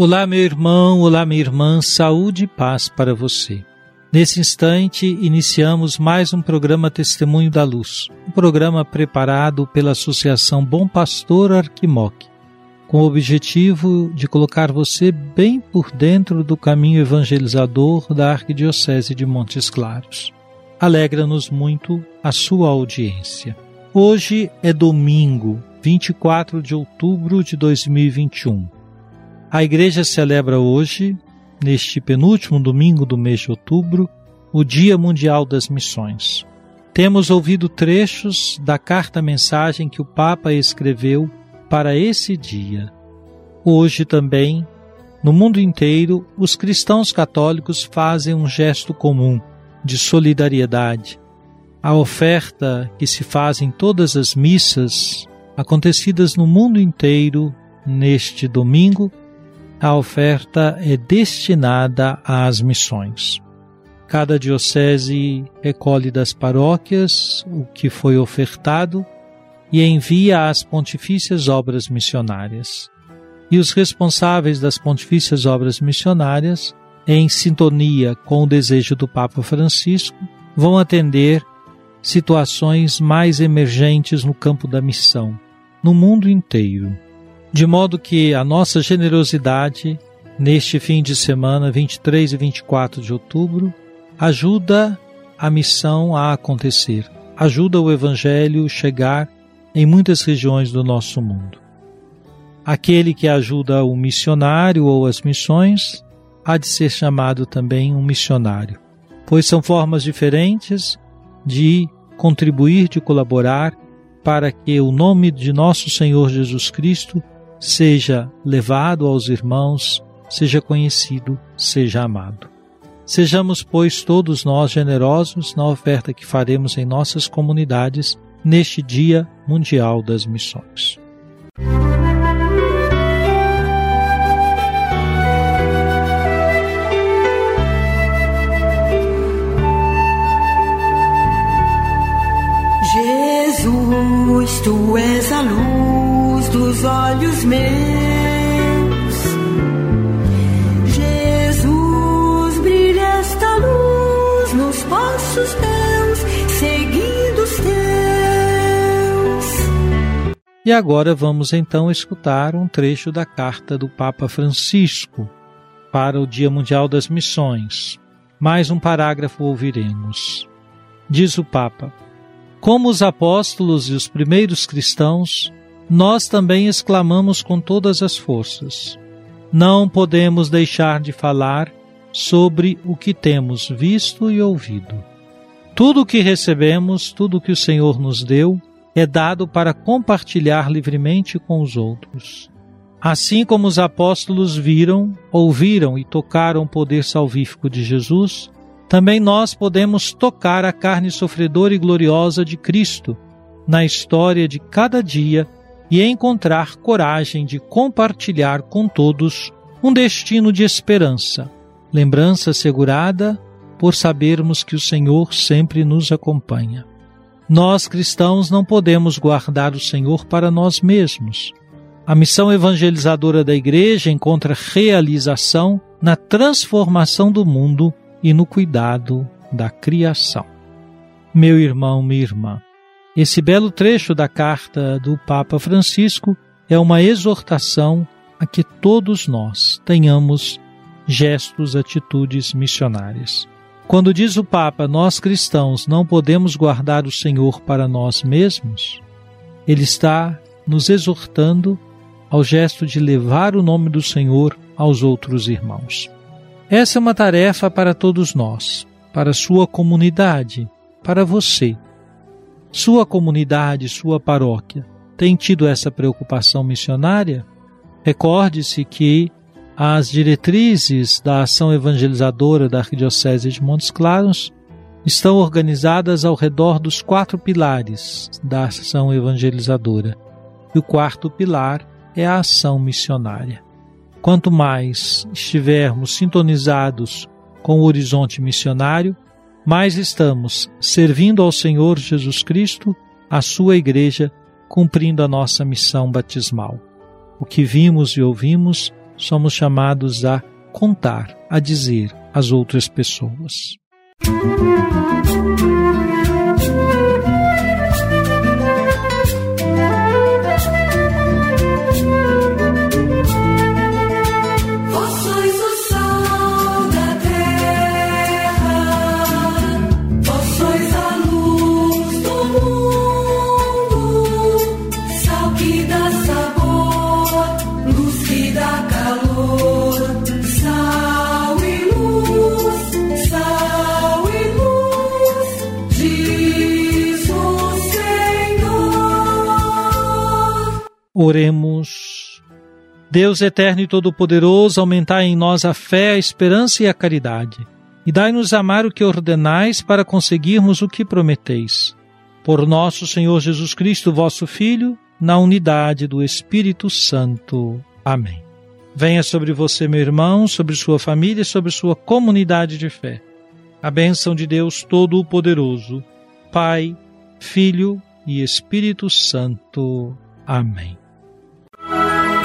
Olá, meu irmão, olá, minha irmã, saúde e paz para você. Nesse instante, iniciamos mais um programa Testemunho da Luz, um programa preparado pela Associação Bom Pastor Arquimoc, com o objetivo de colocar você bem por dentro do caminho evangelizador da Arquidiocese de Montes Claros. Alegra-nos muito a sua audiência. Hoje é domingo, 24 de outubro de 2021. A igreja celebra hoje, neste penúltimo domingo do mês de outubro, o Dia Mundial das Missões. Temos ouvido trechos da carta-mensagem que o Papa escreveu para esse dia. Hoje também, no mundo inteiro, os cristãos católicos fazem um gesto comum de solidariedade. A oferta que se faz em todas as missas acontecidas no mundo inteiro neste domingo a oferta é destinada às missões. Cada diocese recolhe das paróquias o que foi ofertado e envia às pontifícias obras missionárias. E os responsáveis das pontifícias obras missionárias, em sintonia com o desejo do Papa Francisco, vão atender situações mais emergentes no campo da missão, no mundo inteiro de modo que a nossa generosidade neste fim de semana, 23 e 24 de outubro, ajuda a missão a acontecer, ajuda o Evangelho chegar em muitas regiões do nosso mundo. Aquele que ajuda o missionário ou as missões há de ser chamado também um missionário, pois são formas diferentes de contribuir, de colaborar para que o nome de nosso Senhor Jesus Cristo seja levado aos irmãos, seja conhecido, seja amado. Sejamos, pois, todos nós generosos na oferta que faremos em nossas comunidades neste Dia Mundial das Missões. Jesus, tu és a luz dos olhos meus. Jesus, brilha esta luz nos passos teus, seguindo os teus. E agora vamos então escutar um trecho da carta do Papa Francisco para o Dia Mundial das Missões. Mais um parágrafo ouviremos. Diz o Papa: Como os apóstolos e os primeiros cristãos, nós também exclamamos com todas as forças: Não podemos deixar de falar sobre o que temos visto e ouvido. Tudo o que recebemos, tudo o que o Senhor nos deu, é dado para compartilhar livremente com os outros. Assim como os apóstolos viram, ouviram e tocaram o poder salvífico de Jesus, também nós podemos tocar a carne sofredora e gloriosa de Cristo na história de cada dia e encontrar coragem de compartilhar com todos um destino de esperança, lembrança assegurada por sabermos que o Senhor sempre nos acompanha. Nós cristãos não podemos guardar o Senhor para nós mesmos. A missão evangelizadora da Igreja encontra realização na transformação do mundo e no cuidado da criação. Meu irmão, minha irmã, esse belo trecho da carta do Papa Francisco é uma exortação a que todos nós tenhamos gestos, atitudes missionárias. Quando diz o Papa, nós cristãos não podemos guardar o Senhor para nós mesmos, ele está nos exortando ao gesto de levar o nome do Senhor aos outros irmãos. Essa é uma tarefa para todos nós, para sua comunidade, para você. Sua comunidade, sua paróquia, tem tido essa preocupação missionária? Recorde-se que as diretrizes da ação evangelizadora da Arquidiocese de Montes Claros estão organizadas ao redor dos quatro pilares da ação evangelizadora. E o quarto pilar é a ação missionária. Quanto mais estivermos sintonizados com o horizonte missionário, mais estamos servindo ao Senhor Jesus Cristo, a sua igreja, cumprindo a nossa missão batismal. O que vimos e ouvimos, somos chamados a contar, a dizer às outras pessoas. Música Oremos. Deus eterno e todo-poderoso, aumentai em nós a fé, a esperança e a caridade, e dai-nos amar o que ordenais para conseguirmos o que prometeis. Por nosso Senhor Jesus Cristo, vosso Filho, na unidade do Espírito Santo. Amém. Venha sobre você, meu irmão, sobre sua família, sobre sua comunidade de fé. A bênção de Deus Todo-Poderoso, Pai, Filho e Espírito Santo. Amém.